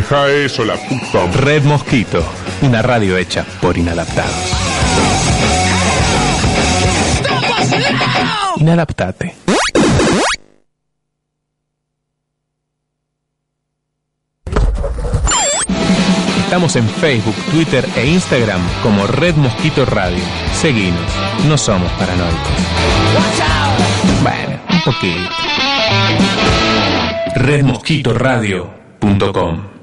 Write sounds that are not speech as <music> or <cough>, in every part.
Deja eso, la puta. Red Mosquito, una radio hecha por inadaptados. Inadaptate. Estamos en Facebook, Twitter e Instagram como Red Mosquito Radio. Seguinos, no somos paranoicos. Bueno, un poquito. redmosquitoradio.com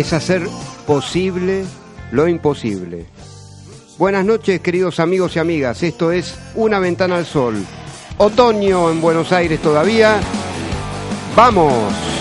es hacer posible lo imposible. Buenas noches, queridos amigos y amigas. Esto es Una ventana al sol. Otoño en Buenos Aires todavía. ¡Vamos!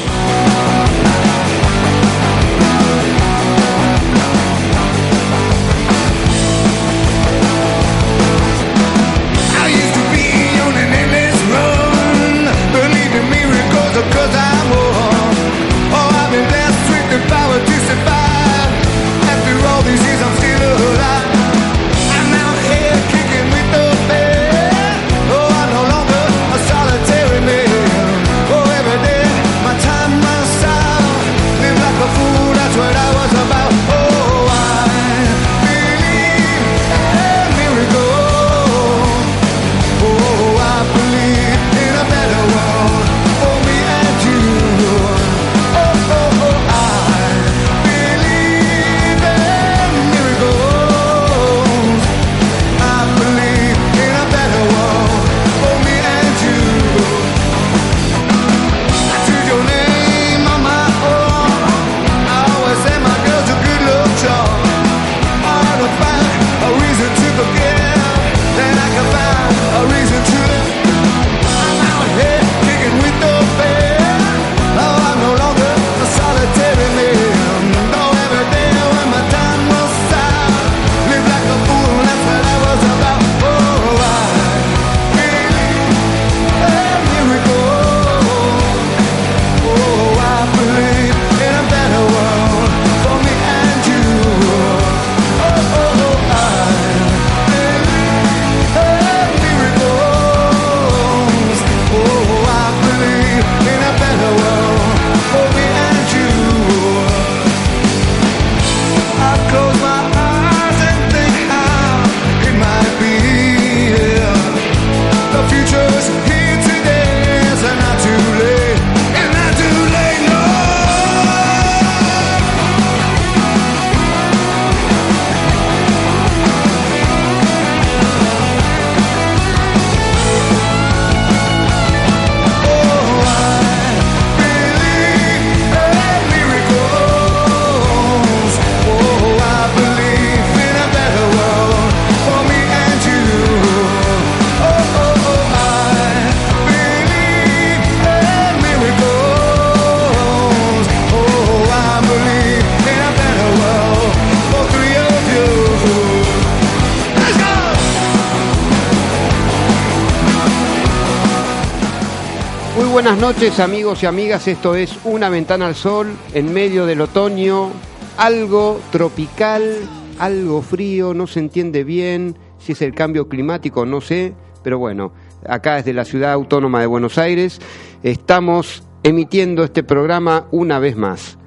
Noches, amigos y amigas. Esto es Una ventana al sol en medio del otoño. Algo tropical, algo frío, no se entiende bien si es el cambio climático, no sé. Pero bueno, acá desde la ciudad autónoma de Buenos Aires estamos emitiendo este programa una vez más.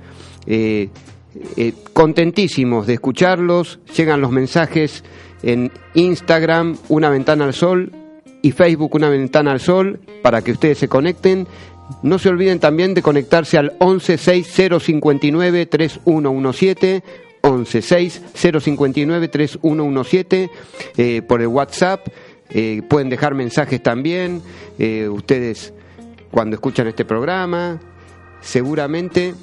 Eh, eh, contentísimos de escucharlos. Llegan los mensajes en Instagram, Una Ventana al Sol, y Facebook, Una Ventana al Sol, para que ustedes se conecten. No se olviden también de conectarse al 116059 3117 116059 3117 eh, por el WhatsApp. Eh, pueden dejar mensajes también. eh, ustedes cuando escuchan este programa. seguramente,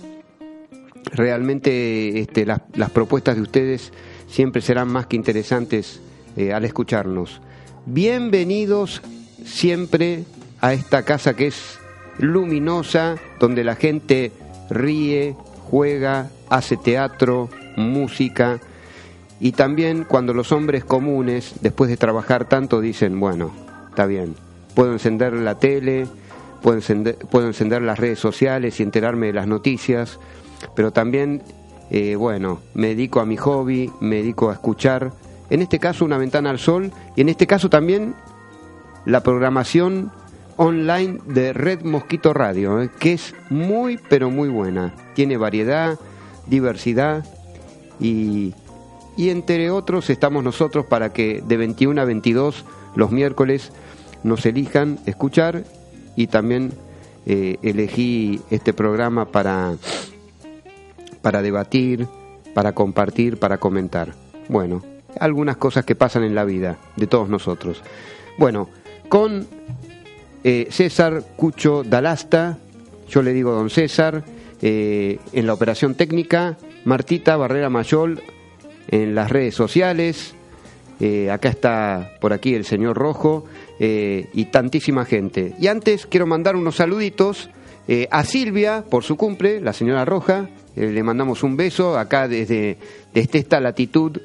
realmente este, las, las propuestas de ustedes siempre serán más que interesantes eh, al escucharnos. Bienvenidos siempre a esta casa que es luminosa, donde la gente ríe, juega, hace teatro, música, y también cuando los hombres comunes, después de trabajar tanto, dicen, bueno, está bien, puedo encender la tele, puedo encender, puedo encender las redes sociales y enterarme de las noticias, pero también, eh, bueno, me dedico a mi hobby, me dedico a escuchar, en este caso una ventana al sol, y en este caso también la programación online de Red Mosquito Radio, eh, que es muy, pero muy buena. Tiene variedad, diversidad y, y entre otros estamos nosotros para que de 21 a 22 los miércoles nos elijan escuchar y también eh, elegí este programa para, para debatir, para compartir, para comentar. Bueno, algunas cosas que pasan en la vida de todos nosotros. Bueno, con eh, César Cucho Dalasta, yo le digo don César, eh, en la operación técnica, Martita Barrera Mayol en las redes sociales, eh, acá está por aquí el señor Rojo y tantísima gente. Y antes quiero mandar unos saluditos a Silvia por su cumple, la señora Roja, le mandamos un beso acá desde, desde esta latitud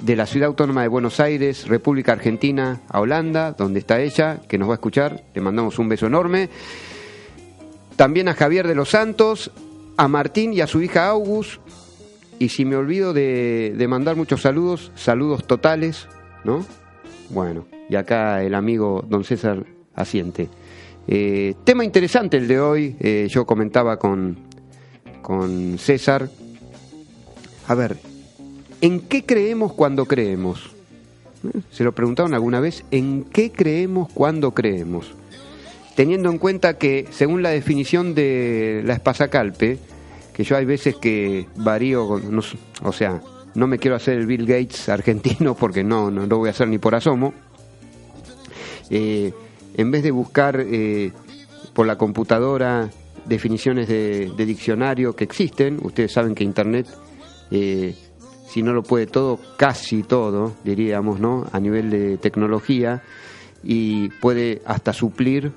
de la Ciudad Autónoma de Buenos Aires, República Argentina, a Holanda, donde está ella, que nos va a escuchar. Le mandamos un beso enorme. También a Javier de los Santos, a Martín y a su hija August. Y si me olvido de, mandar muchos saludos, saludos totales, ¿no? Bueno, y acá el amigo don César asiente. Eh, tema interesante el de hoy, eh, yo comentaba con, con César. A ver, ¿En qué creemos cuando creemos? ¿Se lo preguntaron alguna vez? ¿En qué creemos cuando creemos? Teniendo en cuenta que, según la definición de la espasacalpe, que yo hay veces que varío, o sea, no me quiero hacer el Bill Gates argentino <laughs> porque no, no lo voy a hacer ni por asomo. Eh, en vez de buscar eh, por la computadora definiciones de, diccionario que existen, ustedes saben que Internet eh, si no lo puede todo, casi todo, diríamos, ¿no? A nivel de tecnología y puede hasta suplir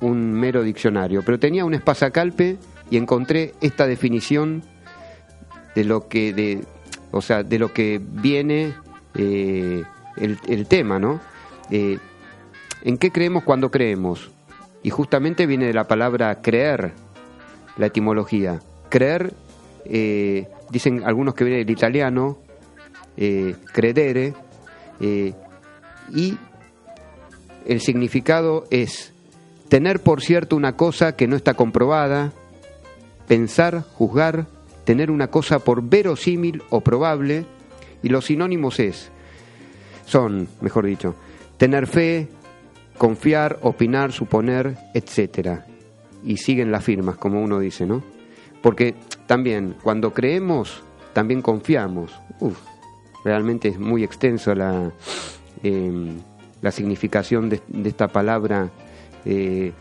un mero diccionario. Pero tenía un espasacalpe y encontré esta definición de lo que, de, o sea, de lo que viene eh, el, tema, ¿no? Eh, ¿En qué creemos cuando creemos? Y justamente viene de la palabra creer, la etimología. Creer eh, dicen algunos que viene del italiano, eh, credere, eh, y el significado es tener por cierto una cosa que no está comprobada, pensar, juzgar, tener una cosa por verosímil o probable, y los sinónimos es, son, mejor dicho, tener fe, confiar, opinar, suponer, etcétera. Y siguen las firmas, como uno dice, ¿no? Porque también, cuando creemos, también confiamos. Uf, realmente es muy extenso la, em, la significación de, esta palabra, eh,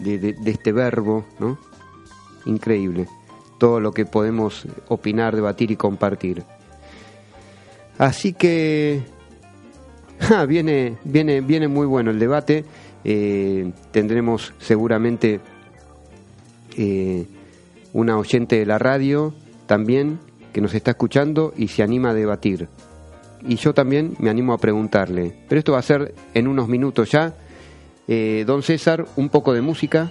de, este verbo, ¿no? Increíble. Todo lo que podemos opinar, debatir y compartir. Así que <laughs> viene, viene, viene muy bueno el debate. Eh, tendremos seguramente eh, una oyente de la radio también que nos está escuchando y se anima a debatir. Y yo también me animo a preguntarle. Pero esto va a ser en unos minutos ya. Eh, don César, un poco de música.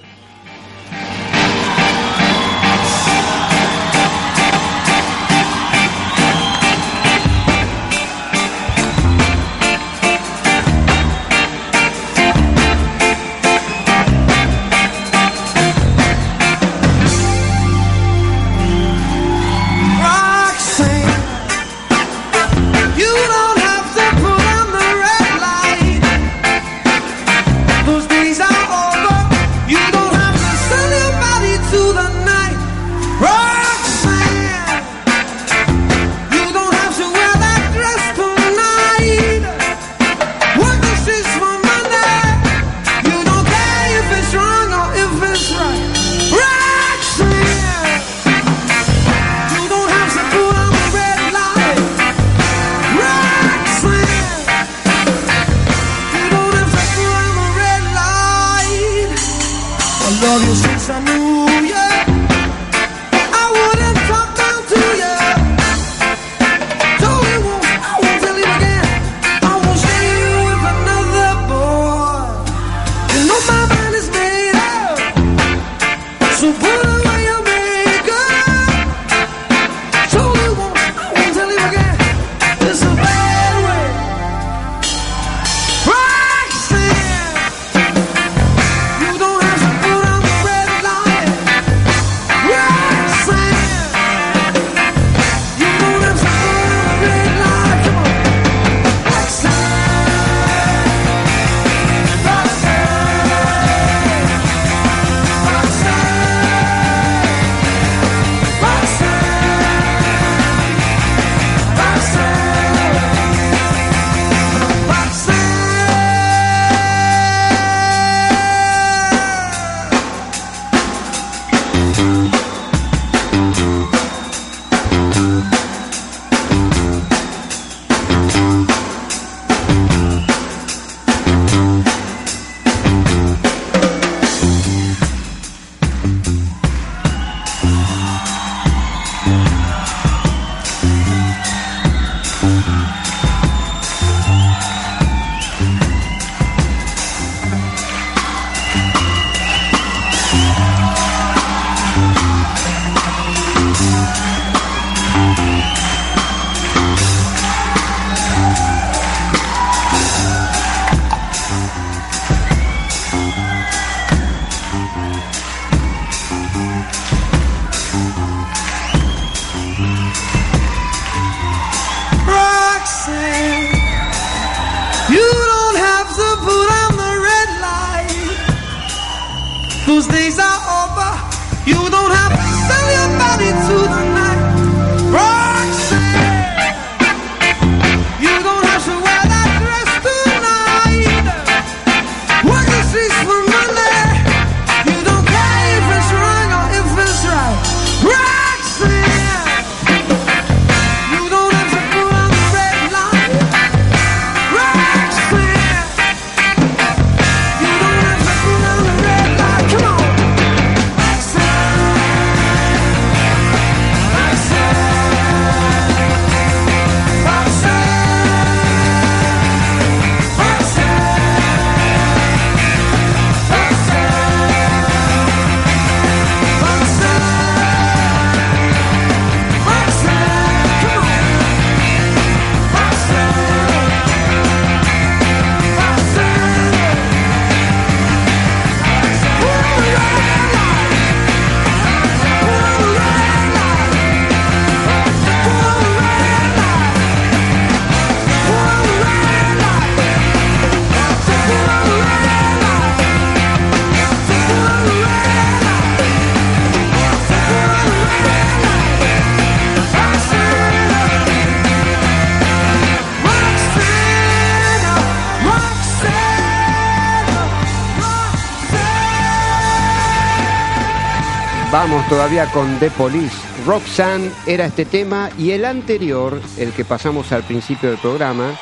Todavía con The Police. Roxanne era este tema y el anterior, el que pasamos al principio del programa,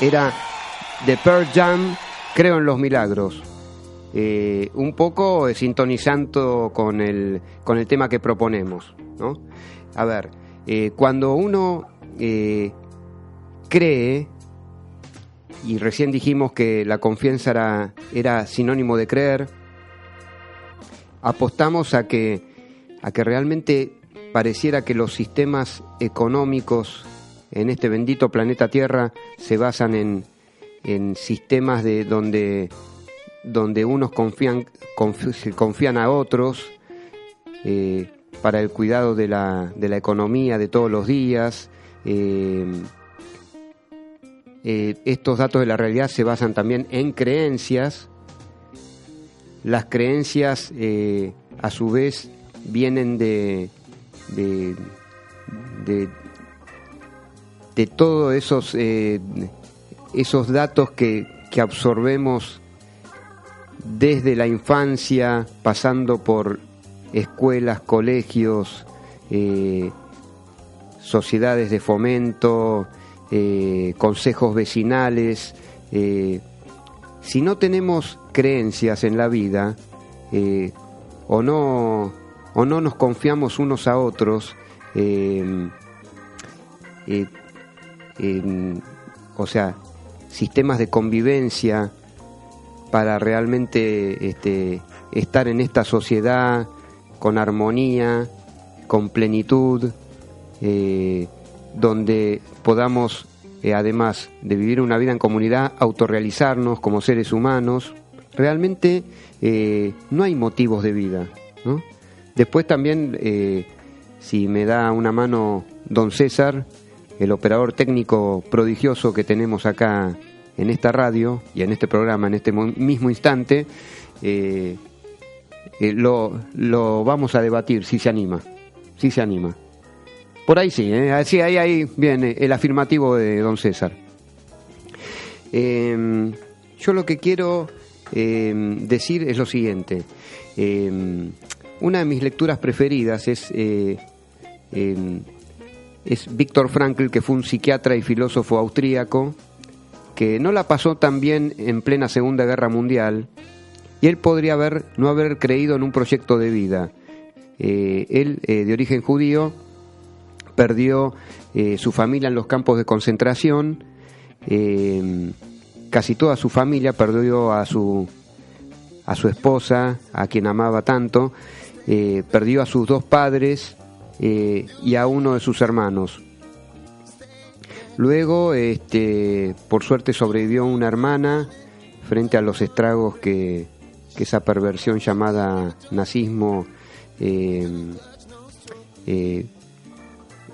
era The Pearl Jam, Creo en los Milagros. Eh, un poco sintonizando con el, con el tema que proponemos. ¿no? A ver, eh, cuando uno eh, cree, y recién dijimos que la confianza era, era sinónimo de creer, apostamos a que, a que realmente pareciera que los sistemas económicos en este bendito planeta Tierra se basan en, en sistemas de donde, donde unos confían, confían a otros eh, para el cuidado de la, de la economía de todos los días. eh, eh, estos datos de la realidad se basan también en creencias las creencias eh, a su vez vienen de de, de, todos esos eh, esos datos que, que absorbemos desde la infancia pasando por escuelas colegios eh, sociedades de fomento consejos vecinales si no tenemos creencias en la vida, eh, o no o no nos confiamos unos a otros eh, eh, o sea sistemas de convivencia para realmente este, estar en esta sociedad con armonía, con plenitud, eh, donde podamos, eh, además de vivir una vida en comunidad, autorrealizarnos como seres humanos. Realmente eh, no hay motivos de vida. ¿no? Después también, eh, si me da una mano don César, el operador técnico prodigioso que tenemos acá en esta radio y en este programa en este mo- mismo instante, lo, lo vamos a debatir si se anima. Si se anima. Por ahí sí, ¿eh? Así, ahí, viene el afirmativo de don César. Eh, yo lo que quiero eh, decir es lo siguiente. Eh, una de mis lecturas preferidas es, eh, es Víctor Frankl, que fue un psiquiatra y filósofo austríaco, que no la pasó tan bien en plena Segunda Guerra Mundial, y él podría haber, no haber creído en un proyecto de vida. Eh, él, de origen judío, perdió eh, su familia en los campos de concentración, eh, casi toda su familia perdió a su, a su esposa, a quien amaba tanto, eh, perdió a sus dos padres y a uno de sus hermanos. Luego, este, por suerte, sobrevivió una hermana frente a los estragos que, esa perversión llamada nazismo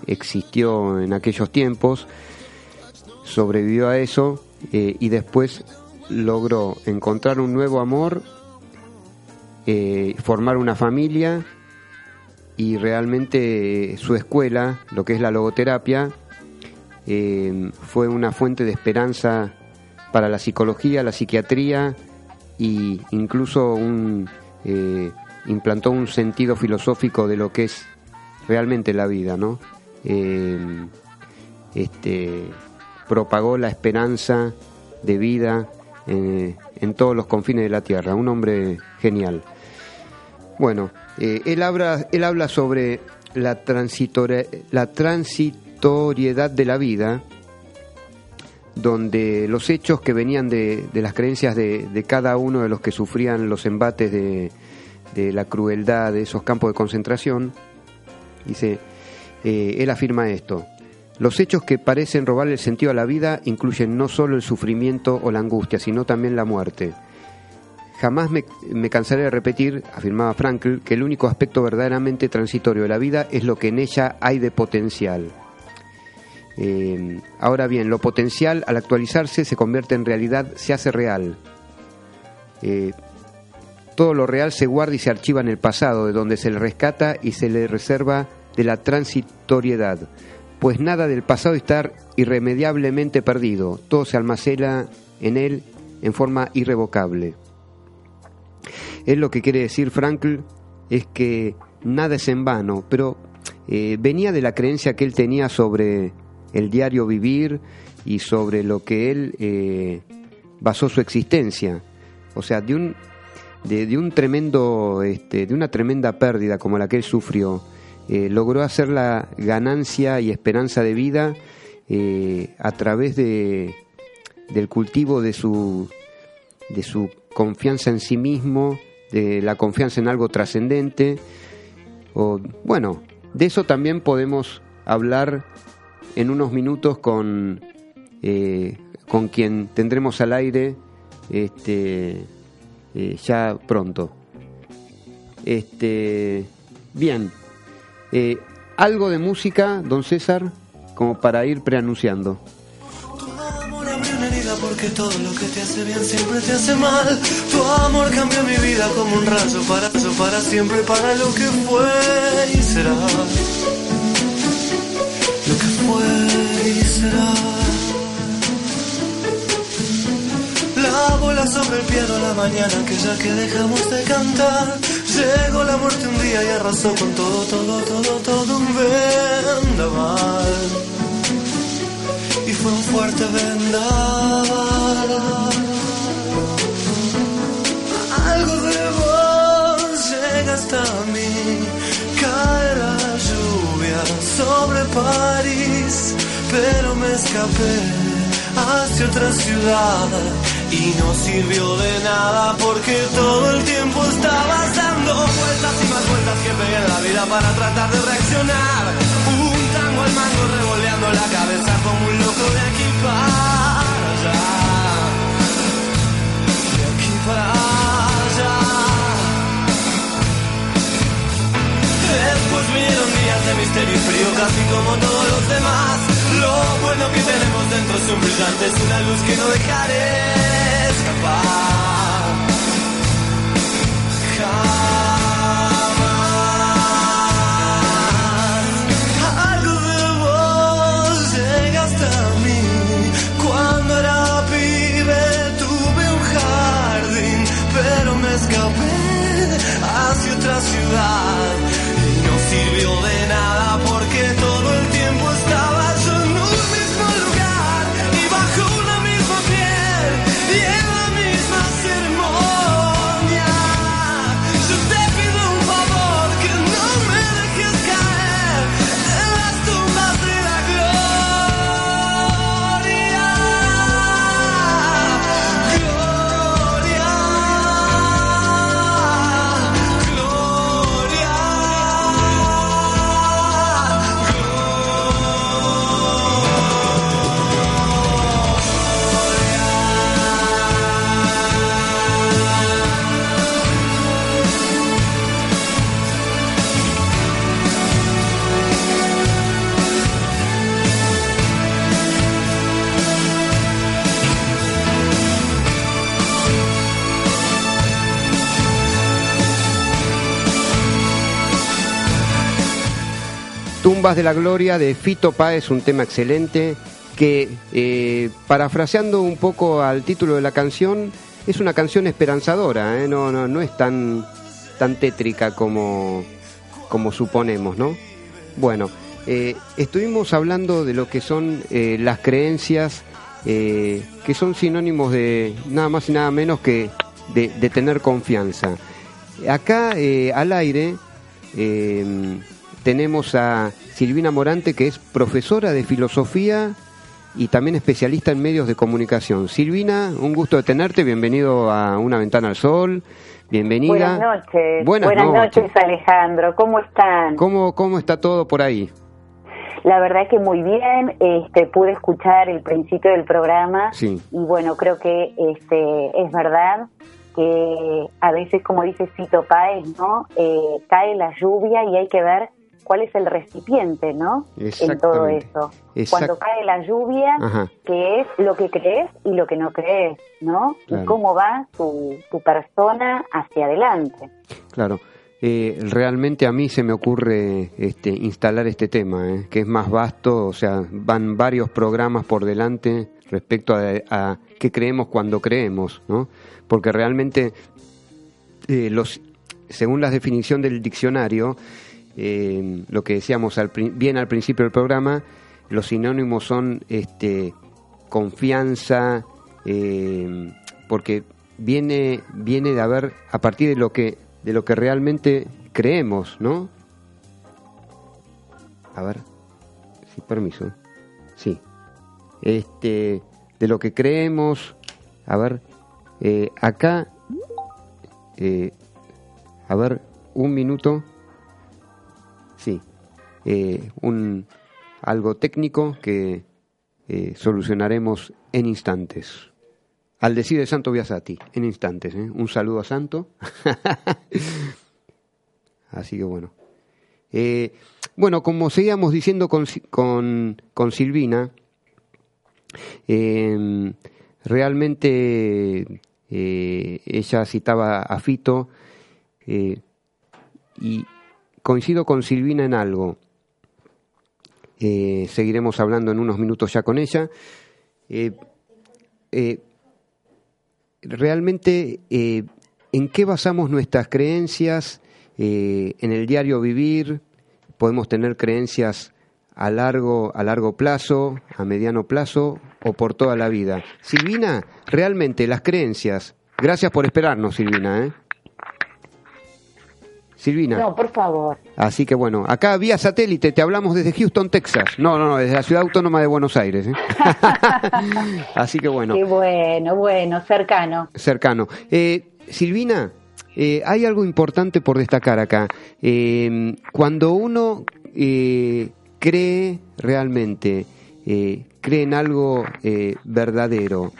existió en aquellos tiempos, sobrevivió a eso eh, y después logró encontrar un nuevo amor, eh, formar una familia y realmente eh, su escuela, lo que es la logoterapia, fue una fuente de esperanza para la psicología, la psiquiatría y incluso un, implantó un sentido filosófico de lo que es realmente la vida, ¿no? Este, propagó la esperanza de vida eh, en todos los confines de la tierra, un hombre genial. Bueno, eh, él, habla, él habla sobre la, la transitoriedad de la vida, donde los hechos que venían de, de las creencias de, de cada uno de los que sufrían los embates de, de la crueldad de esos campos de concentración, dice, eh, él afirma esto. Los hechos que parecen robarle el sentido a la vida incluyen no solo el sufrimiento o la angustia, sino también la muerte. Jamás me, me cansaré de repetir, afirmaba Frankl, que el único aspecto verdaderamente transitorio de la vida es lo que en ella hay de potencial. Eh, ahora bien, lo potencial al actualizarse se convierte en realidad, se hace real. Eh, todo lo real se guarda y se archiva en el pasado, de donde se le rescata y se le reserva de la transitoriedad, pues nada del pasado está irremediablemente perdido, todo se almacena en él en forma irrevocable. Es lo que quiere decir Frankl, es que nada es en vano, pero eh, venía de la creencia que él tenía sobre el diario vivir y sobre lo que él eh, basó su existencia. O sea, de un, de, de un tremendo, este, de una tremenda pérdida como la que él sufrió, eh, logró hacer la ganancia y esperanza de vida eh, a través de, del cultivo de su, de su confianza en sí mismo, de la confianza en algo trascendente. O, bueno, de eso también podemos hablar en unos minutos con, eh, con quien tendremos al aire este, ya pronto. Este, bien, Eh, algo de música, don César, como para ir preanunciando. Tu amor abrió una herida porque todo lo que te hace bien siempre te hace mal. Tu amor cambió mi vida como un rayo para, para siempre, para lo que fue y será. Lo que fue y será. La bola sobre el piano la mañana que ya que dejamos de cantar. Llegó la muerte un día y arrasó con todo, todo, todo, todo un vendaval. Y fue un fuerte vendaval. Algo de vos llega hasta mí. Cae la lluvia sobre París, pero me escapé hacia otra ciudad y no sirvió de nada porque todo el tiempo estabas dando vueltas y más vueltas que pegué en la vida para tratar de reaccionar. Un tango al mango revoleando la cabeza como un loco de aquí para allá. De aquí para allá. Después vinieron días de misterio y frío casi como todos los demás. Lo bueno que tenemos dentro es un brillante, es una luz que no dejaré escapar. Jamás. Algo de vos llega hasta mí. Cuando era pibe tuve un jardín, pero me escapé hacia otra ciudad y no sirvió de nada Tumbas de la Gloria de Fito Páez, un tema excelente que, eh, parafraseando un poco al título de la canción, es una canción esperanzadora, ¿eh? no, no, no es tan, tan tétrica como, como suponemos, ¿no? Bueno, eh, estuvimos hablando de lo que son las creencias que son sinónimos de nada más y nada menos que de, tener confianza. Acá al aire tenemos a Silvina Morante, que es profesora de filosofía y también especialista en medios de comunicación. Silvina, un gusto de tenerte, bienvenido a Una Ventana al Sol, bienvenida. Buenas noches. Buenas noches. noches. Alejandro. ¿Cómo están? ¿Cómo, ¿Cómo está todo por ahí? La verdad que muy bien. Este, pude escuchar el principio del programa Sí. y bueno, creo que este, es verdad que a veces, como dice Cito Páez, ¿no? Eh, cae la lluvia y hay que ver cuál es el recipiente, ¿no? En todo eso. Cuando cae la lluvia, Ajá. que es lo que crees y lo que no crees, ¿no? Claro. Y cómo va tu, tu persona hacia adelante. Claro. Eh, realmente a mí se me ocurre este, instalar este tema, ¿eh? que es más vasto, o sea, van varios programas por delante respecto a, a qué creemos cuando creemos, ¿no? Porque realmente, eh, los, según la definición del diccionario, eh, lo que decíamos al, bien al principio del programa, los sinónimos son este, confianza, eh, porque viene, viene de haber, a partir de lo que, de lo que realmente creemos, ¿no? A ver, sí, permiso. Sí. Este, de lo que creemos, a ver, eh, acá, a ver, un minuto. Sí, eh, un algo técnico que eh, solucionaremos en instantes. Al decir de Santo Biasati, en instantes. ¿eh? Un saludo a Santo. <laughs> Así que bueno. Eh, bueno, como seguíamos diciendo con, con, con Silvina, eh, realmente ella citaba a Fito y coincido con Silvina en algo. Eh, seguiremos hablando en unos minutos ya con ella. Eh, eh, realmente, ¿en qué basamos nuestras creencias en el diario vivir? Podemos tener creencias a largo, a largo plazo, a mediano plazo o por toda la vida. Silvina, realmente las creencias. Gracias por esperarnos, Silvina. Silvina. No, por favor. Así que bueno, acá vía satélite te hablamos desde Houston, Texas. No, no, no, desde la ciudad autónoma de Buenos Aires. ¿eh? <laughs> Así que bueno. Qué bueno, bueno, cercano. Cercano. Eh, Silvina, eh, hay algo importante por destacar acá. Eh, cuando uno eh, cree realmente, cree en algo verdadero,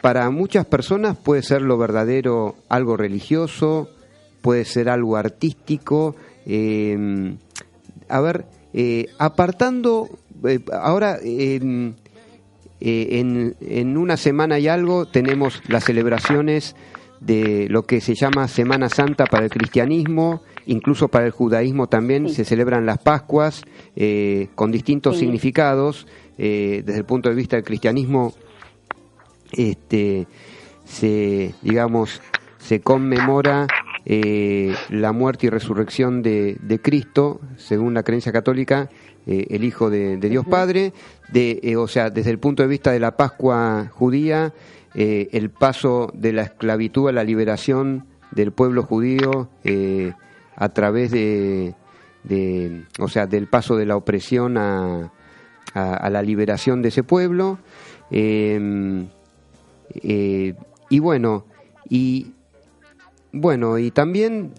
para muchas personas puede ser lo verdadero algo religioso, puede ser algo artístico. a ver, apartando, ahora en, en una semana y algo tenemos las celebraciones de lo que se llama Semana Santa para el cristianismo, incluso para el judaísmo también se celebran las Pascuas eh, con distintos significados. Eh, desde el punto de vista del cristianismo, este, se, digamos, se conmemora eh, la muerte y resurrección de, Cristo, según la creencia católica, el Hijo de, Dios Padre. De, o sea, desde el punto de vista de la Pascua judía, eh, el paso de la esclavitud a la liberación del pueblo judío eh, a través de, o sea, del paso de la opresión a, a, la liberación de ese pueblo. Eh, y bueno, y bueno, y también,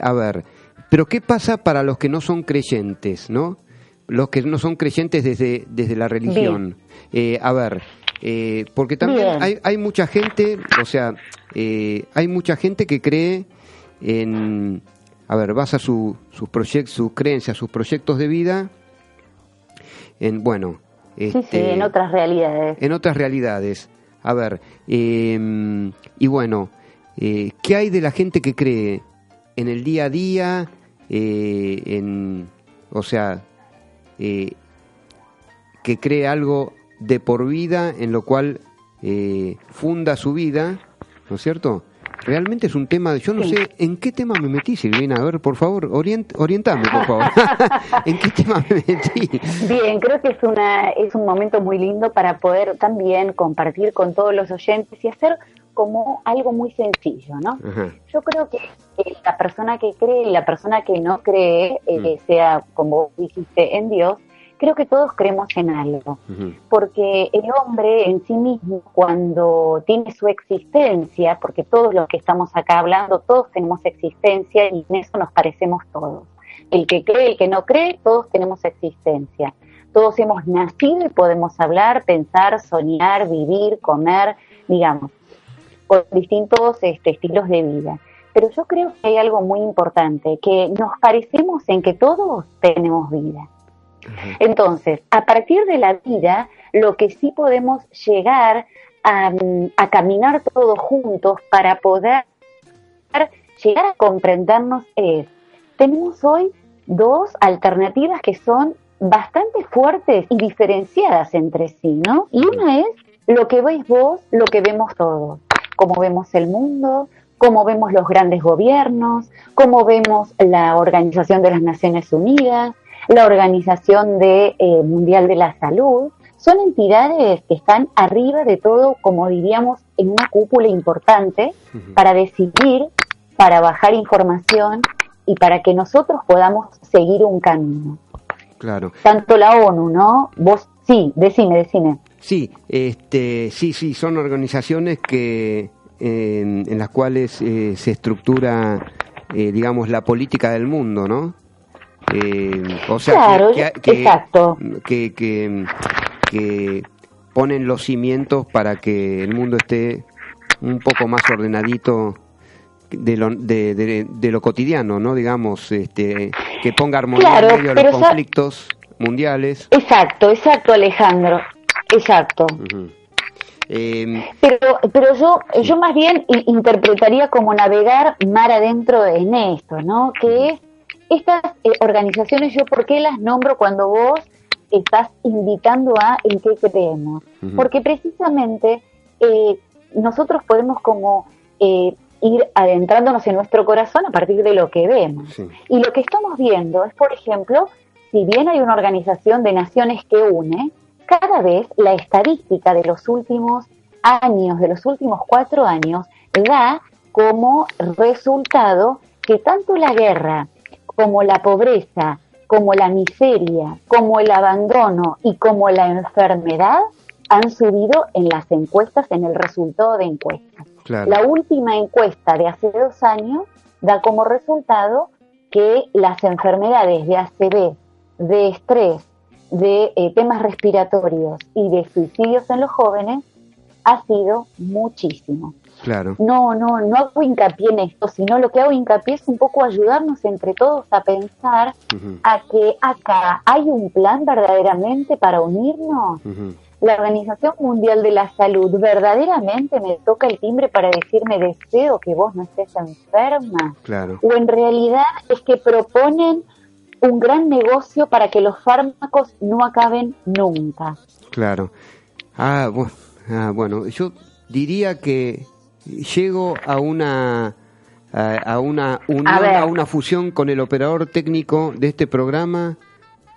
a ver, pero ¿qué pasa para los que no son creyentes, no? Los que no son creyentes desde, desde la religión. a ver, eh, porque también hay, hay, mucha gente, o sea, eh, hay mucha gente que cree en, a ver, basa su, sus proyectos, sus creencias, sus proyectos de vida en, bueno, este, en otras realidades. En otras realidades. A ver, em, y bueno, eh, ¿qué hay de la gente que cree en el día a día, en, o sea, que cree algo de por vida en lo cual eh, funda su vida, ¿no es cierto? Realmente es un tema, yo no sé en qué tema me metí, Silvina. A ver, por favor, orient, orientame, por favor. <laughs> ¿En qué tema me metí? Bien, creo que es, una, es un momento muy lindo para poder también compartir con todos los oyentes y hacer como algo muy sencillo, ¿no? Yo creo que la persona que cree y la persona que no cree, eh, mm. sea como dijiste, en Dios, creo que todos creemos en algo, porque el hombre en sí mismo, cuando tiene su existencia, porque todos los que estamos acá hablando, todos tenemos existencia y en eso nos parecemos todos. El que cree, el que no cree, todos tenemos existencia. Todos hemos nacido y podemos hablar, pensar, soñar, vivir, comer, digamos, con distintos este, estilos de vida. Pero yo creo que hay algo muy importante, que nos parecemos en que todos tenemos vida entonces, a partir de la vida, lo que sí podemos llegar a, caminar todos juntos para poder llegar a comprendernos es, tenemos hoy dos alternativas que son bastante fuertes y diferenciadas entre sí, ¿no? Y una es lo que veis vos, lo que vemos todos, cómo vemos el mundo, cómo vemos los grandes gobiernos, cómo vemos la Organización de las Naciones Unidas, la Organización de, eh, Mundial de la Salud, son entidades que están arriba de todo, como diríamos, en una cúpula importante para decidir, para bajar información y para que nosotros podamos seguir un camino. Claro. Tanto la ONU, ¿no? Vos, sí, decime, decime. Sí, este, sí, sí, son organizaciones que en, las cuales eh, se estructura, eh, digamos, la política del mundo, ¿no? Eh, o sea, que, que, ponen los cimientos para que el mundo esté un poco más ordenadito de lo, de, lo cotidiano, ¿no? Digamos, este, que ponga armonía en medio de los conflictos mundiales. Exacto, exacto, Alejandro, exacto. Em, pero, pero yo, yo más bien interpretaría como navegar mar adentro en esto, ¿no? Que es estas eh, organizaciones, yo por qué las nombro cuando vos estás invitando a en qué creemos. Porque precisamente eh, nosotros podemos como eh, ir adentrándonos en nuestro corazón a partir de lo que vemos. Y lo que estamos viendo es, por ejemplo, si bien hay una organización de naciones que une, cada vez la estadística de los últimos años, de los últimos cuatro años, da como resultado que tanto la guerra como la pobreza, como la miseria, como el abandono y como la enfermedad han subido en las encuestas, en el resultado de encuestas. La última encuesta de hace dos años da como resultado que las enfermedades de ACV, de estrés, de eh, temas respiratorios y de suicidios en los jóvenes ha sido muchísimo. Claro. No, no, no hago hincapié en esto, sino lo que hago hincapié es un poco ayudarnos entre todos a pensar a que acá hay un plan verdaderamente para unirnos. La Organización Mundial de la Salud verdaderamente me toca el timbre para decirme deseo que vos no estés enferma. Claro. O en realidad es que proponen un gran negocio para que los fármacos no acaben nunca. Claro. Ah, bueno, ah, bueno yo diría que llego a una a, una unión, a, una fusión con el operador técnico de este programa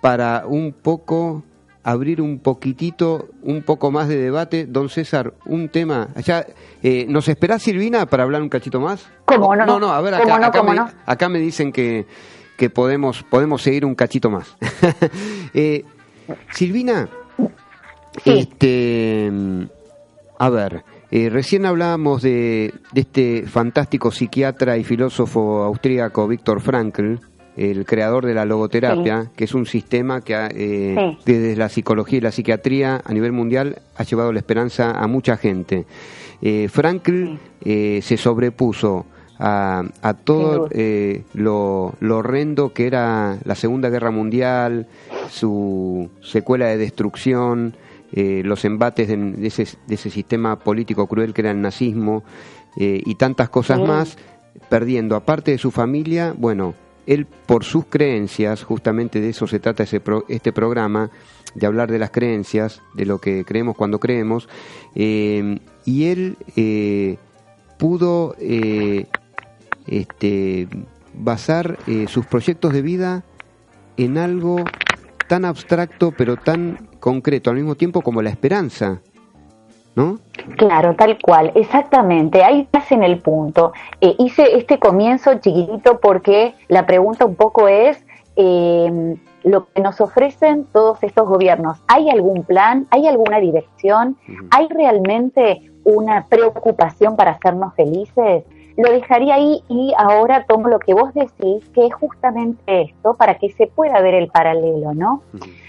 para un poco abrir un poquitito, un poco más de debate. Don César, un tema. Allá, eh, ¿Nos espera Silvina para hablar un cachito más? ¿Cómo no? No, no, a ver, acá, me, acá me dicen que, que podemos, podemos seguir un cachito más. <laughs> eh, Silvina, este, a ver, eh, recién hablábamos de, este fantástico psiquiatra y filósofo austríaco Víctor Frankl, el creador de la logoterapia, que es un sistema que eh, desde la psicología y la psiquiatría a nivel mundial ha llevado la esperanza a mucha gente. Eh, Frankl se sobrepuso a, todo lo, lo, horrendo que era la Segunda Guerra Mundial, su secuela de destrucción, eh, los embates de, ese, de, ese, sistema político cruel que era el nazismo eh, y tantas cosas más, perdiendo aparte de su familia, bueno, él por sus creencias, justamente de eso se trata ese este programa, de hablar de las creencias, de lo que creemos cuando creemos, eh, y él pudo este, basar sus proyectos de vida en algo tan abstracto pero tan concreto al mismo tiempo como la esperanza, ¿no? Claro, tal cual, exactamente. Ahí estás en el punto. Eh, hice este comienzo chiquitito porque la pregunta un poco es eh, lo que nos ofrecen todos estos gobiernos. ¿Hay algún plan? ¿Hay alguna dirección? ¿Hay realmente una preocupación para hacernos felices? Lo dejaría ahí y ahora tomo lo que vos decís, que es justamente esto, para que se pueda ver el paralelo, ¿no?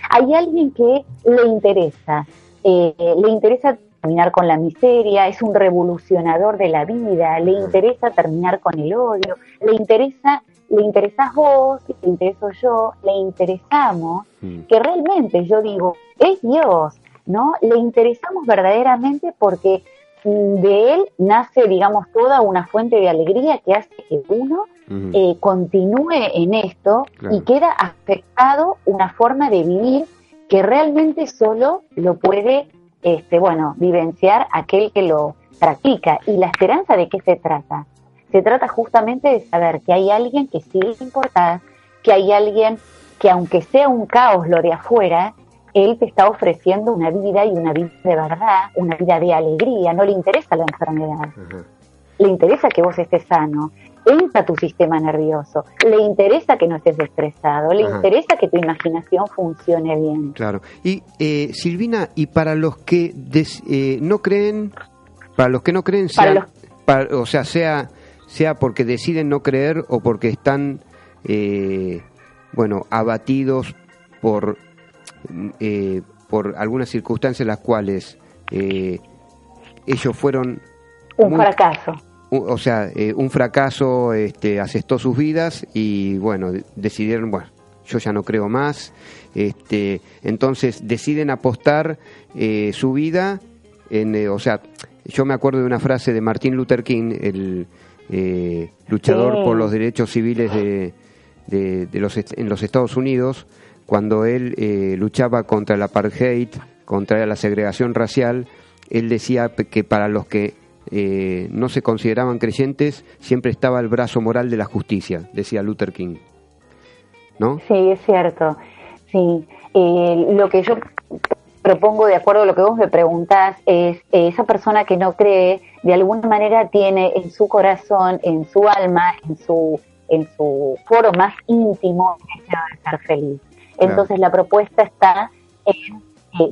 Hay alguien que le interesa, eh, le interesa terminar con la miseria, es un revolucionador de la vida, le interesa terminar con el odio, le interesa, le interesás vos, le intereso yo, le interesamos, que realmente yo digo, es Dios, ¿no? Le interesamos verdaderamente porque de él nace, digamos, toda una fuente de alegría que hace que uno eh, continúe en esto y queda afectado una forma de vivir que realmente solo lo puede, este, bueno, vivenciar aquel que lo practica. ¿Y la esperanza de qué se trata? Se trata justamente de saber que hay alguien que sí le importa, que hay alguien que aunque sea un caos lo de afuera, él te está ofreciendo una vida y una vida de verdad, una vida de alegría, no le interesa la enfermedad, le interesa que vos estés sano, entra tu sistema nervioso, le interesa que no estés estresado, le interesa que tu imaginación funcione bien. Claro. Y eh, Silvina, y para los que eh, no creen, para los que no creen, sea, o sea, sea, sea porque deciden no creer o porque están, eh, bueno, abatidos por eh, por algunas circunstancias en las cuales eh, ellos fueron... Un fracaso. o sea, eh, un fracaso este, asestó sus vidas y bueno, decidieron, bueno, yo ya no creo más, este, entonces deciden apostar su vida en, o sea, yo me acuerdo de una frase de Martin Luther King, el luchador por los derechos civiles de, de, los, en los Estados Unidos, cuando él eh, luchaba contra el apartheid, contra la segregación racial, él decía que para los que eh, no se consideraban creyentes siempre estaba el brazo moral de la justicia, decía Luther King. ¿No? Sí, es cierto. Sí. Eh, lo que yo propongo, de acuerdo a lo que vos me preguntás, es esa persona que no cree, de alguna manera tiene en su corazón, en su alma, en su en su foro más íntimo deseo de ser feliz. Entonces la propuesta está en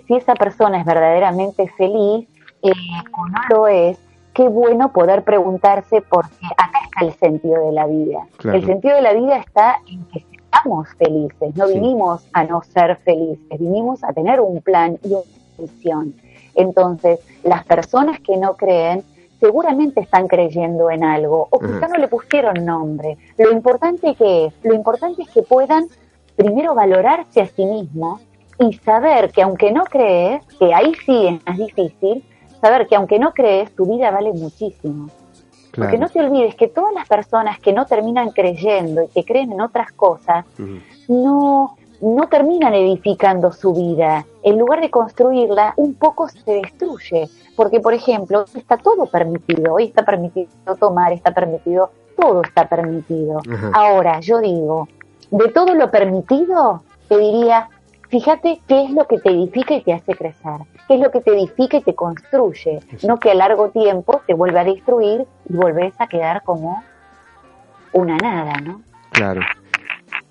si esa persona es verdaderamente feliz eh, o no lo es, qué bueno poder preguntarse porque acá está el sentido de la vida. El sentido de la vida está en que seamos felices, no vinimos a no ser felices, vinimos a tener un plan y una misión. Entonces, las personas que no creen seguramente están creyendo en algo o quizá no le pusieron nombre. Lo importante que es, lo importante es que puedan primero valorarse a sí mismos y saber que aunque no crees, que ahí sí es más difícil, saber que aunque no crees, tu vida vale muchísimo. Porque no te olvides que todas las personas que no terminan creyendo y que creen en otras cosas, no, no terminan edificando su vida. En lugar de construirla, un poco se destruye. Porque, por ejemplo, está todo permitido. Hoy está permitido tomar, está permitido, todo está permitido. Ahora, yo digo, de todo lo permitido, te diría, fíjate qué es lo que te edifica y te hace crecer, qué es lo que te edifica y te construye, no que a largo tiempo te vuelve a destruir y volvés a quedar como una nada, ¿no? Claro,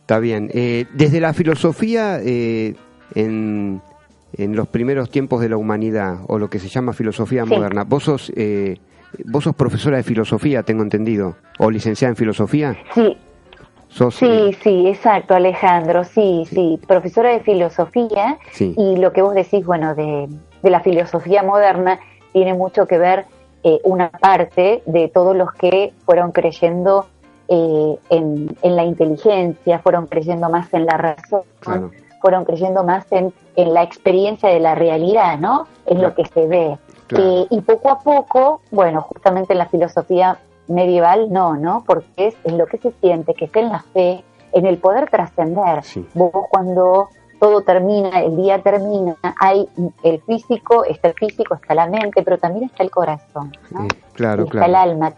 está bien. Eh, desde la filosofía, eh, en, en, los primeros tiempos de la humanidad, o lo que se llama filosofía moderna, vos sos... Eh, vos sos profesora de filosofía, tengo entendido, o licenciada en filosofía. Sí, sí, sí, exacto, Alejandro, sí, sí, profesora de filosofía y lo que vos decís, bueno, de, la filosofía moderna tiene mucho que ver eh, una parte de todos los que fueron creyendo eh, en, la inteligencia, fueron creyendo más en la razón, fueron creyendo más en, la experiencia de la realidad, ¿no? En lo que se ve. Eh, y poco a poco, bueno, justamente en la filosofía medieval no, ¿no? Porque es, lo que se siente, que es en la fe, en el poder trascender. Vos cuando todo termina, el día termina, hay el físico, está el físico, está la mente, pero también está el corazón, ¿no? Eh, claro, está el alma,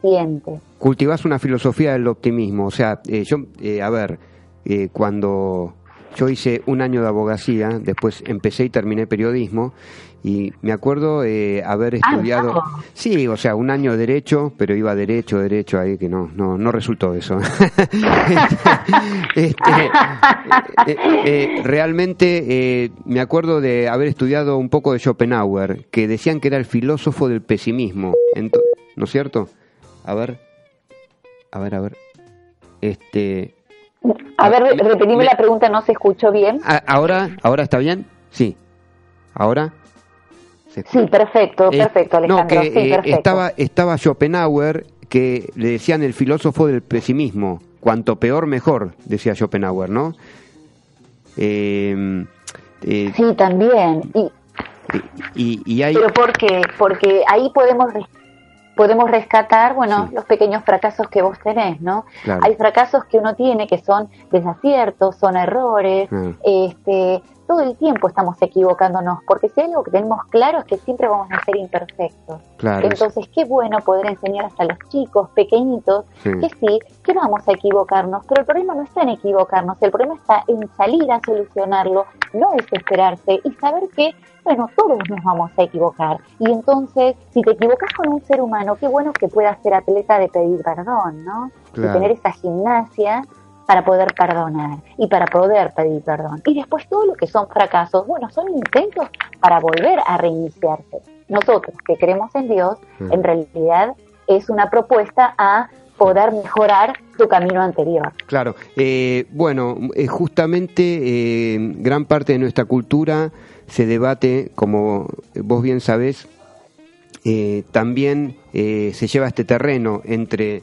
siente. Cultivas una filosofía del optimismo, o sea, eh, yo, eh, a ver, cuando yo hice un año de abogacía, después empecé y terminé periodismo y me acuerdo eh, haber ah, estudiado, sí, o sea, un año de derecho, pero iba derecho, derecho ahí que no, no, no resultó eso. <laughs> Este, eh, eh, realmente me acuerdo de haber estudiado un poco de Schopenhauer, que decían que era el filósofo del pesimismo, ¿no es cierto? A ver, a ver, a ver, este, a ver, ah, repetime la pregunta, no se escuchó bien. Ah, ¿Ahora, ahora está bien? Sí. ¿Ahora? Sí, perfecto, eh, perfecto, Alejandro. sí, eh, perfecto. Estaba, estaba Schopenhauer, que le decían el filósofo del pesimismo. Cuanto peor, mejor, decía Schopenhauer, ¿no? Eh, sí, también. Y, y, hay... ¿Pero por qué? Porque ahí podemos podemos rescatar, bueno, los pequeños fracasos que vos tenés, ¿no? Hay fracasos que uno tiene que son desaciertos, son errores, este, todo el tiempo estamos equivocándonos, porque si hay algo que tenemos claro es que siempre vamos a ser imperfectos. Entonces, qué bueno poder enseñar hasta los chicos pequeñitos que sí, que vamos a equivocarnos, pero el problema no está en equivocarnos, el problema está en salir a solucionarlo, no desesperarse y saber que bueno, todos nos vamos a equivocar. Y entonces, si te equivocas con un ser humano, qué bueno que puedas ser atleta de pedir perdón, ¿no? De tener esa gimnasia para poder perdonar y para poder pedir perdón. Y después todo lo que son fracasos, bueno, son intentos para volver a reiniciarse. Nosotros que creemos en Dios, mm. en realidad es una propuesta a poder mejorar tu camino anterior. Claro, eh, bueno, eh, justamente eh, gran parte de nuestra cultura se debate, como vos bien sabés, también se lleva este terreno entre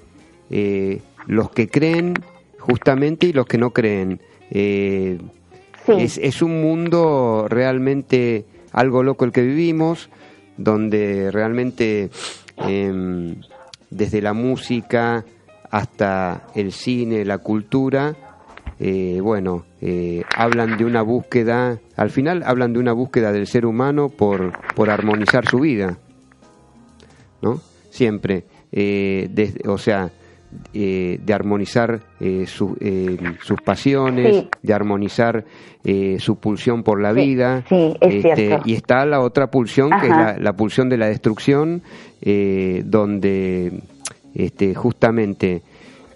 los que creen justamente y los que no creen. es, es un mundo realmente algo loco el que vivimos, donde realmente em, desde la música hasta el cine, la cultura, eh, bueno, eh, hablan de una búsqueda, al final hablan de una búsqueda del ser humano por, por armonizar su vida, ¿no? Siempre, eh, desde, o sea, de armonizar sus pasiones, de armonizar su pulsión por la vida. Este, y está la otra pulsión, que es la, la, pulsión de la destrucción, donde este, justamente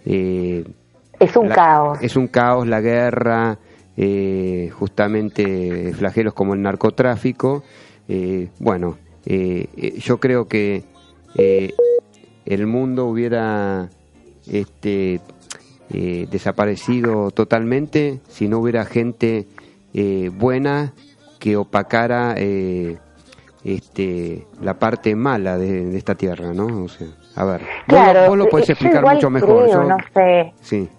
es un caos. Es un caos la guerra, justamente flagelos como el narcotráfico. bueno, yo creo que el mundo hubiera este, desaparecido totalmente si no hubiera gente buena que opacara eh, este, la parte mala de, esta tierra, ¿no? O sea, a ver, vos, lo puedes explicar mucho mejor. yo, no sé. Sí.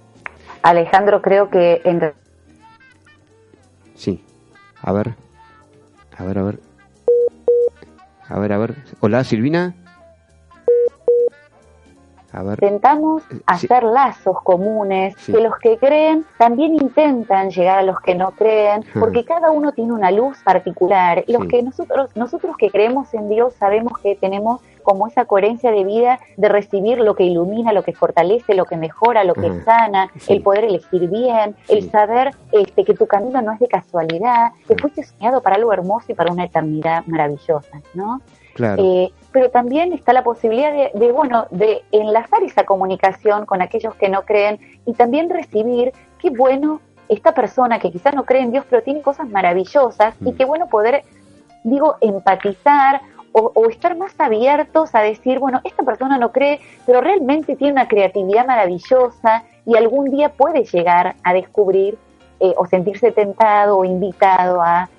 Alejandro, creo que en... Sí. A ver. A ver, a ver. A ver, a ver. Hola, Silvina. Intentamos eh, hacer lazos comunes, que los que creen también intentan llegar a los que no creen, porque cada uno tiene una luz particular. Y los que nosotros, nosotros que creemos en Dios sabemos que tenemos como esa coherencia de vida de recibir lo que ilumina, lo que fortalece, lo que mejora, lo que sana, el poder elegir bien, el saber este, que tu camino no es de casualidad, que fuiste soñado para algo hermoso y para una eternidad maravillosa, ¿no? Eh, pero también está la posibilidad de, bueno, de enlazar esa comunicación con aquellos que no creen y también recibir, qué bueno, esta persona que quizás no cree en Dios, pero tiene cosas maravillosas y mm. qué bueno poder, digo, empatizar o, o, estar más abiertos a decir, bueno, esta persona no cree, pero realmente tiene una creatividad maravillosa y algún día puede llegar a descubrir eh, o sentirse tentado o invitado a,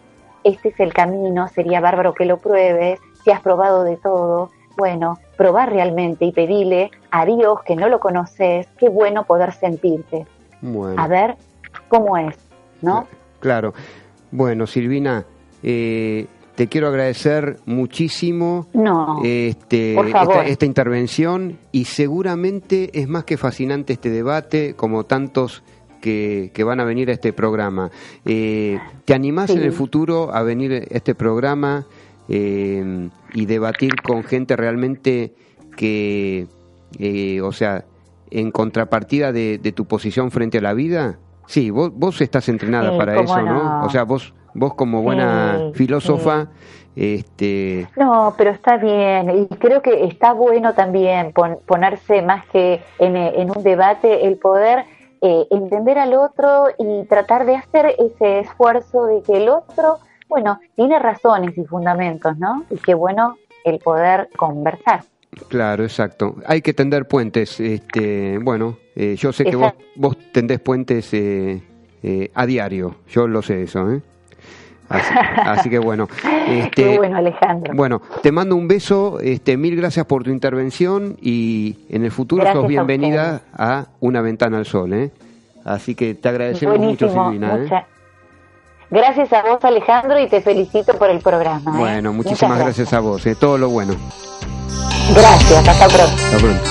este es el camino, sería bárbaro que lo pruebes, si has probado de todo, bueno, probar realmente y pedirle a Dios que no lo conoces, qué bueno poder sentirte. A ver cómo es, ¿no? Claro. Bueno, Silvina, eh, te quiero agradecer muchísimo este, esta, intervención y seguramente es más que fascinante este debate, como tantos que, van a venir a este programa. Eh, ¿Te animás en el futuro a venir a este programa? Eh, y debatir con gente realmente que, eh, o sea, en contrapartida de, tu posición frente a la vida. Sí, vos, vos estás entrenada para eso, no. O sea, vos, vos como buena filósofa, este... No, pero está bien y creo que está bueno también ponerse más que en, en un debate el poder eh, entender al otro y tratar de hacer ese esfuerzo de que el otro bueno, tiene razones y fundamentos, ¿no? Y qué bueno el poder conversar. Claro, exacto. Hay que tender puentes. Este, bueno, eh, yo sé que vos, vos tendés puentes eh, eh, a diario. Yo lo sé eso, ¿eh? <laughs> Así, que bueno. Este, Qué bueno, Alejandro. Bueno, te mando un beso. Este, mil gracias por tu intervención y en el futuro sos bienvenida a, Una Ventana al Sol, ¿eh? Así que te agradecemos mucho, Silvina. ¿eh? Gracias a vos, Alejandro, y te felicito por el programa. ¿eh? Bueno, muchísimas gracias. a vos. ¿eh? Todo lo bueno. Gracias, hasta pronto. Hasta pronto.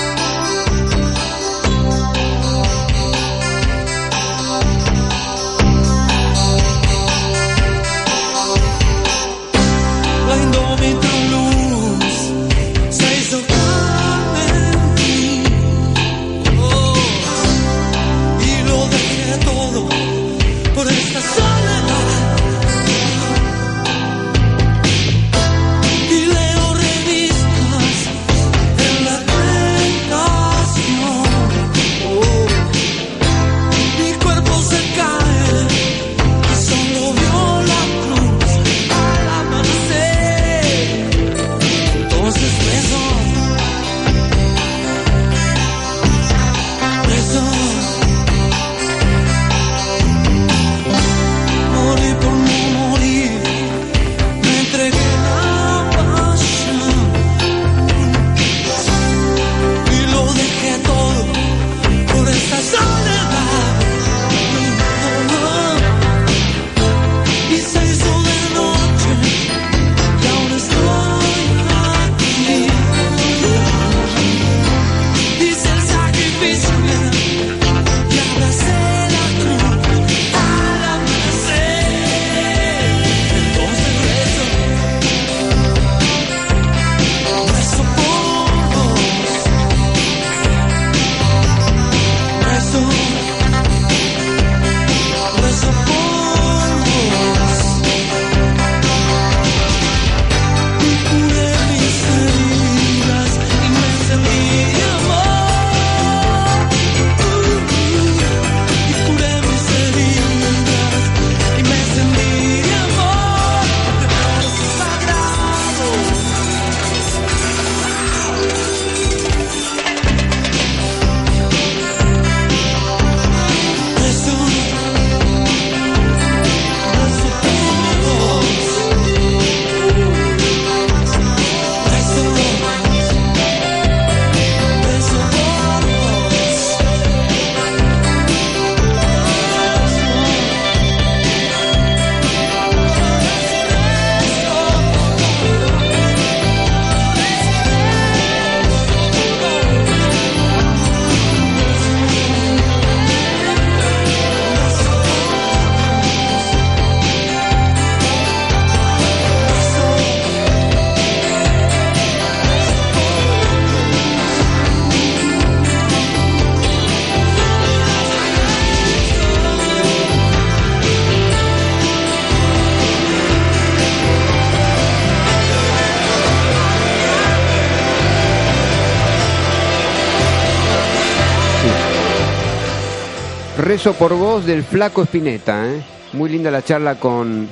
Rezo por vos del Flaco Espineta. ¿eh? Muy linda la charla con,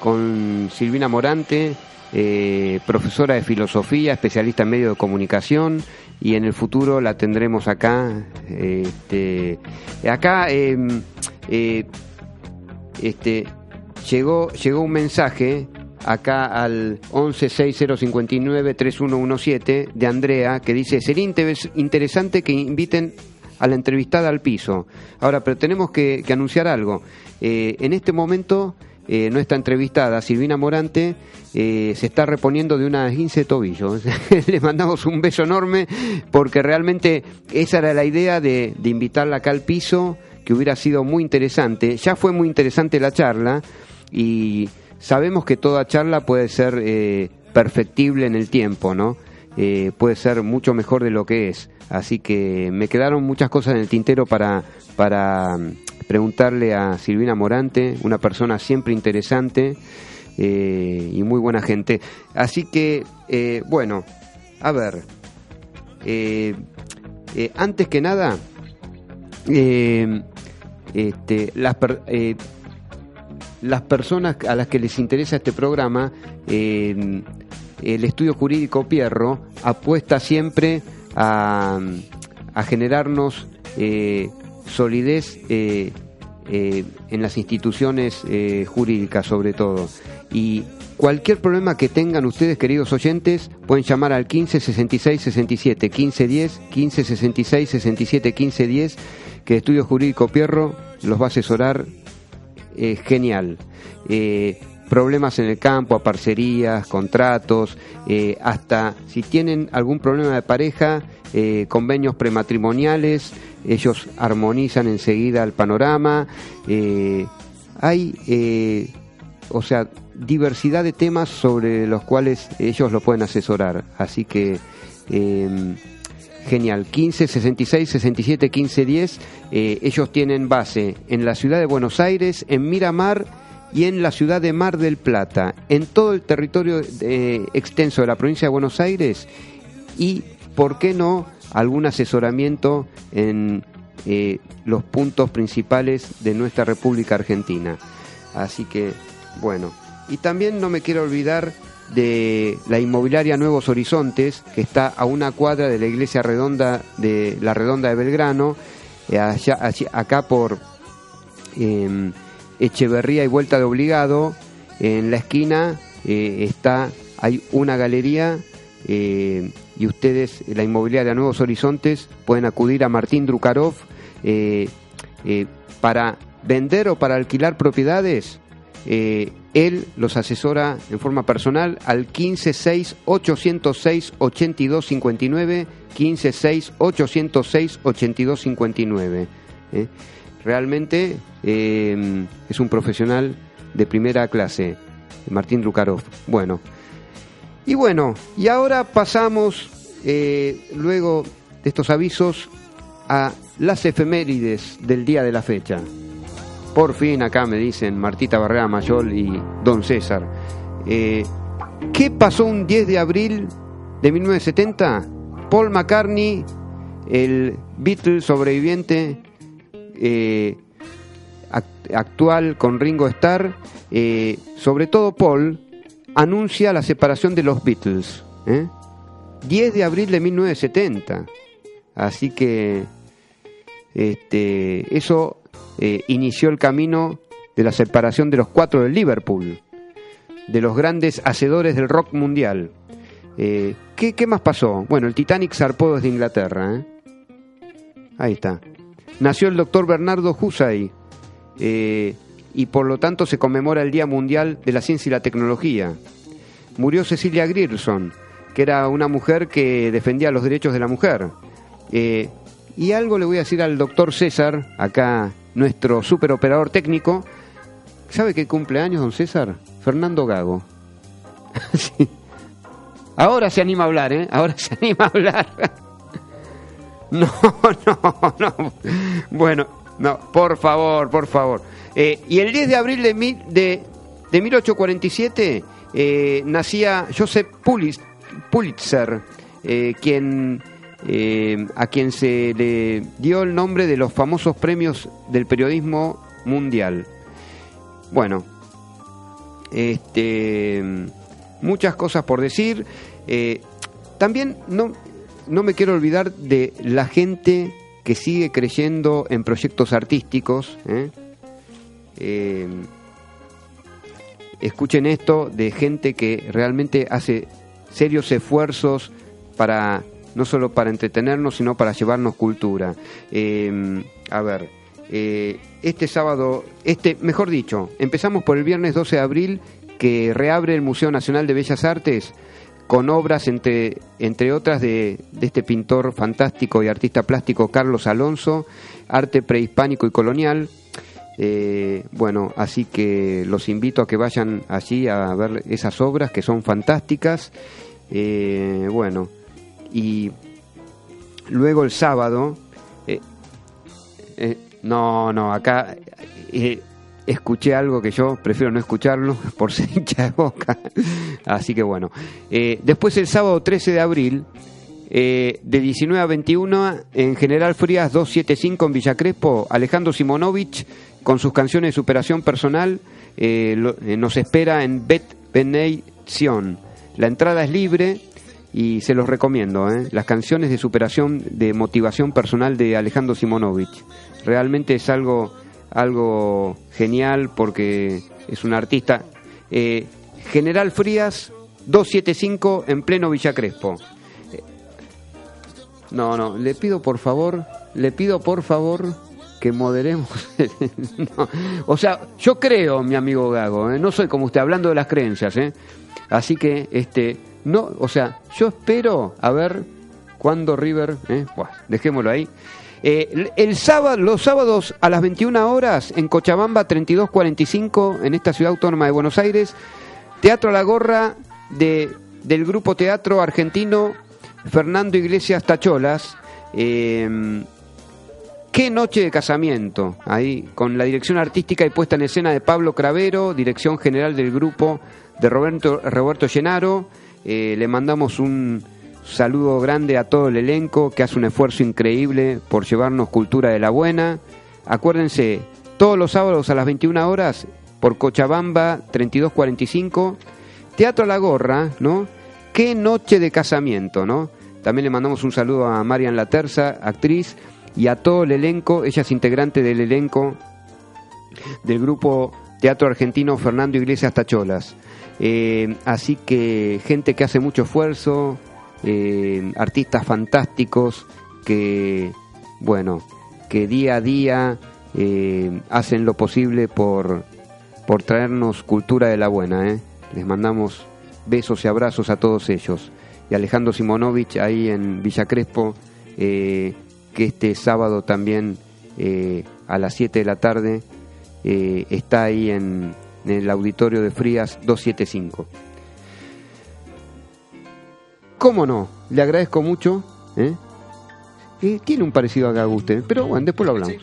con Silvina Morante, eh, profesora de filosofía, especialista en medios de comunicación y en el futuro la tendremos acá. Este, acá em, eh, este, llegó, llegó un mensaje acá al 1160593117 de Andrea que dice, sería interesante que inviten a la entrevistada al piso. Ahora, pero tenemos que, anunciar algo. Eh, en este momento, eh, nuestra entrevistada, Silvina Morante, eh, se está reponiendo de una 15 de tobillo. <laughs> Le mandamos un beso enorme porque realmente esa era la idea de, de invitarla acá al piso, que hubiera sido muy interesante. Ya fue muy interesante la charla y sabemos que toda charla puede ser perfectible en el tiempo, ¿no? puede ser mucho mejor de lo que es. Así que me quedaron muchas cosas en el tintero para, para mm, preguntarle a Silvina Morante, una persona siempre interesante eh, y muy buena gente. Así que, eh, bueno, a ver, eh, antes que nada, este, las, las personas a las que les interesa este programa, el estudio jurídico Pierro apuesta siempre a, generarnos eh, solidez eh, eh, en las instituciones jurídicas sobre todo. Y cualquier problema que tengan ustedes, queridos oyentes, pueden llamar al 15 66 67 15 10, 15 66 67 15 10, que Estudio Jurídico Pierro los va a asesorar genial problemas en el campo, a parcerías, contratos, eh, hasta si tienen algún problema de pareja, eh, convenios prematrimoniales, ellos armonizan enseguida el panorama. Eh, hay, o sea, diversidad de temas sobre los cuales ellos lo pueden asesorar. Así que em, genial. 15 66 67 15 10. ellos tienen base en la ciudad de Buenos Aires, en Miramar y en la ciudad de Mar del Plata, en todo el territorio eh, extenso de la provincia de Buenos Aires y, ¿por qué no?, algún asesoramiento en eh, los puntos principales de nuestra República Argentina. Así que, bueno, y también no me quiero olvidar de la inmobiliaria Nuevos Horizontes, que está a una cuadra de la iglesia redonda de la Redonda de Belgrano, eh, acá por em, Echeverría y Vuelta de Obligado. En la esquina eh, está, hay una galería eh, y ustedes, la inmobiliaria Nuevos Horizontes, pueden acudir a Martín Drukarov eh, para vender o para alquilar propiedades. él los asesora en forma personal al 156 806 8259 156 806 8259 realmente eh, es un profesional de primera clase, Martín Drukarov. Bueno, y bueno, y ahora pasamos, eh, luego de estos avisos, a las efemérides del día de la fecha. Por fin acá me dicen Martita Barrera Mayol y Don César. Eh, ¿Qué pasó un 10 de abril de 1970? Paul McCartney, el Beatle sobreviviente, eh, actual con Ringo Starr, eh, sobre todo Paul, anuncia la separación de los Beatles. 10 ¿eh? de abril de 1970. Así que este, eso inició el camino de la separación de los cuatro del Liverpool, de los grandes hacedores del rock mundial. ¿qué, ¿qué, más pasó? Bueno, el Titanic zarpó desde Inglaterra. Ahí está nació el doctor Bernardo Husay eh, y por lo tanto se conmemora el Día Mundial de la Ciencia y la Tecnología. Murió Cecilia Grierson, que era una mujer que defendía los derechos de la mujer. Eh, y algo le voy a decir al doctor César, acá nuestro superoperador técnico. ¿Sabe qué cumpleaños, don César? Fernando Gago. <laughs> Ahora se anima a hablar, ¿eh? Ahora se anima a hablar. <laughs> <laughs> No, no, no. Bueno, no, por favor, por favor. Eh, y el 10 de abril de, de, de 1847 eh, nacía Joseph Pulitzer, eh, quien a quien se le dio el nombre de los famosos premios del periodismo mundial. Bueno, este, muchas cosas por decir. También no, no me quiero olvidar de la gente que sigue creyendo en proyectos artísticos. ¿eh? escuchen esto de gente que realmente hace serios esfuerzos para no solo para entretenernos, sino para llevarnos cultura. Em, a ver, eh, este sábado, este, mejor dicho, empezamos por el viernes 12 de abril, que reabre el Museo Nacional de Bellas Artes con obras, entre, entre otras, de, este pintor fantástico y artista plástico Carlos Alonso, arte prehispánico y colonial. Eh, bueno, así que los invito a que vayan allí a ver esas obras que son fantásticas. Eh, bueno, y luego el sábado, eh, eh, no, no, acá escuché algo que yo prefiero no escucharlo <laughs> por ser hincha de boca. Así que bueno. después el sábado 13 de abril, de 19 a 21, en General Frías 275 en Villa Crespo, Alejandro Simonovich, con sus canciones de superación personal, nos espera en Bet Beneición. La entrada es libre y se los recomiendo, ¿eh? las canciones de superación, de motivación personal de Alejandro Simonovich. Realmente es algo, algo genial porque es un artista. Eh, General Frías, 275 en pleno Villa Crespo. Eh, no, no, le pido por favor, le pido por favor que moderemos. <laughs> O sea, yo creo, mi amigo Gago, no soy como usted hablando de las creencias, ¿eh? Así que, este, no, o sea, yo espero a ver cuándo River, eh, dejémoslo ahí. Eh, el sábado, los sábados a las 21 horas en Cochabamba 3245 en esta ciudad autónoma de Buenos Aires, Teatro a la Gorra de, del grupo teatro argentino Fernando Iglesias Tacholas. Eh, qué noche de casamiento, ahí con la dirección artística y puesta en escena de Pablo Cravero, dirección general del grupo de Roberto, Roberto Llenaro. Eh, le mandamos un saludo grande a todo el elenco que hace un esfuerzo increíble por llevarnos cultura de la buena. Acuérdense, todos los sábados a las 21 horas por Cochabamba 3245, Teatro la Gorra, ¿no? Qué noche de casamiento, ¿no? También le mandamos un saludo a Marian La Terza, actriz, y a todo el elenco, ella es integrante del elenco del grupo Teatro Argentino Fernando Iglesias Tacholas. Eh, así que gente que hace mucho esfuerzo, eh, artistas fantásticos que, bueno, que día a día eh, hacen lo posible por, por traernos cultura de la buena. Les mandamos besos y abrazos a todos ellos. Y Alejandro Simonovich ahí en Villa Crespo, que este sábado también a las 7 de la tarde está ahí en en el auditorio de Frías 275. ¿Cómo no? Le agradezco mucho. ¿eh? tiene un parecido a Gaguste, pero bueno, después lo hablamos.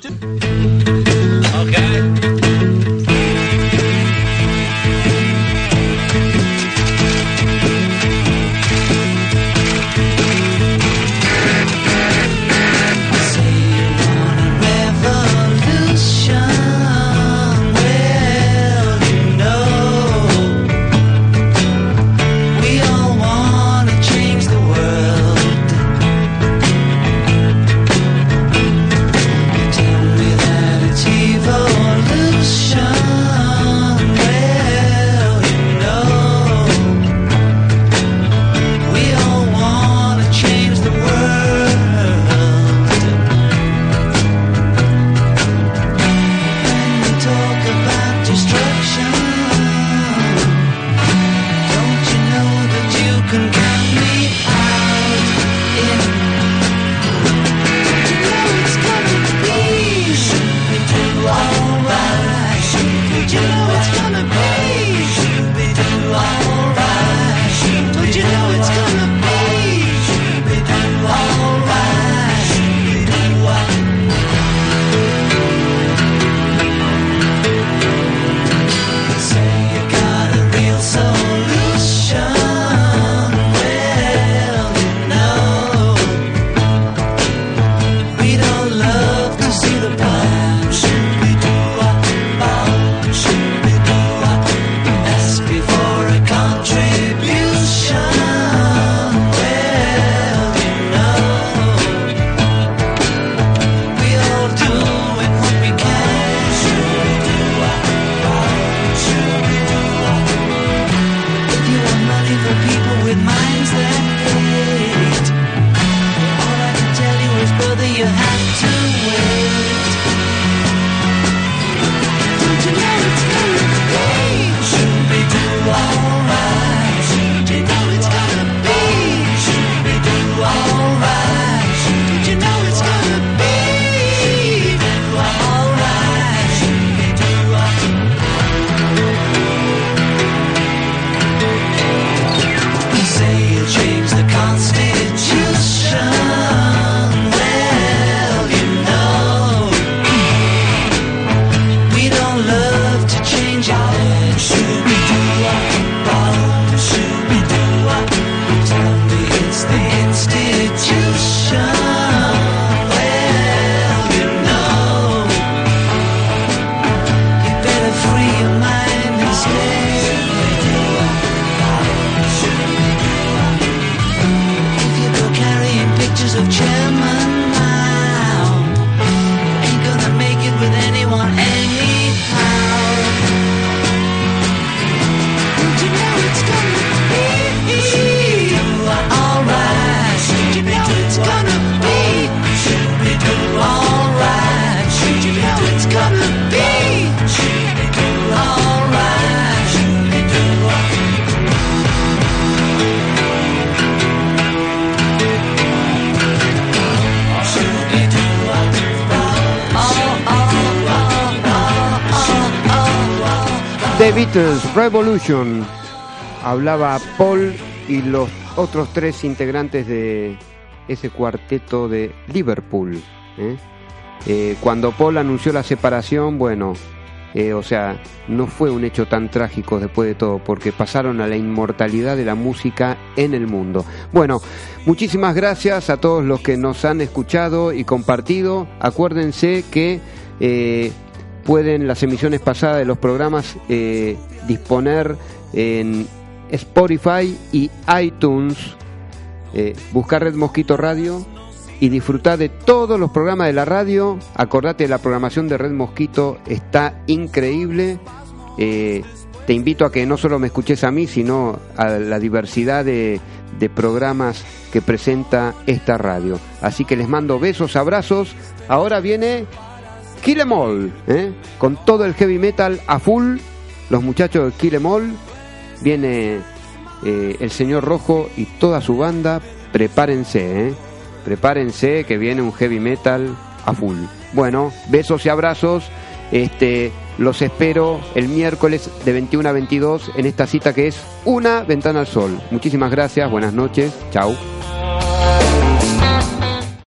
The Beatles Revolution. Hablaba Paul y los otros tres integrantes de ese cuarteto de Liverpool. ¿eh? Eh, cuando Paul anunció la separación, bueno, eh, o sea, no fue un hecho tan trágico después de todo, porque pasaron a la inmortalidad de la música en el mundo. Bueno, muchísimas gracias a todos los que nos han escuchado y compartido. Acuérdense que pueden las emisiones pasadas de los programas eh, disponer en Spotify y iTunes, eh, buscar Red Mosquito Radio y disfrutar de todos los programas de la radio. Acordate, la programación de Red Mosquito está increíble. Eh, te invito a que no solo me escuches a mí, sino a la diversidad de, de programas que presenta esta radio. Así que les mando besos, abrazos. Ahora viene Kill Em All, ¿eh? con todo el heavy metal a full, los muchachos de Kill Em All, viene eh, el señor Rojo y toda su banda, prepárense, ¿eh? prepárense que viene un heavy metal a full. Bueno, besos y abrazos, este, los espero el miércoles de 21 a 22 en esta cita que es Una Ventana al Sol. Muchísimas gracias, buenas noches, chao.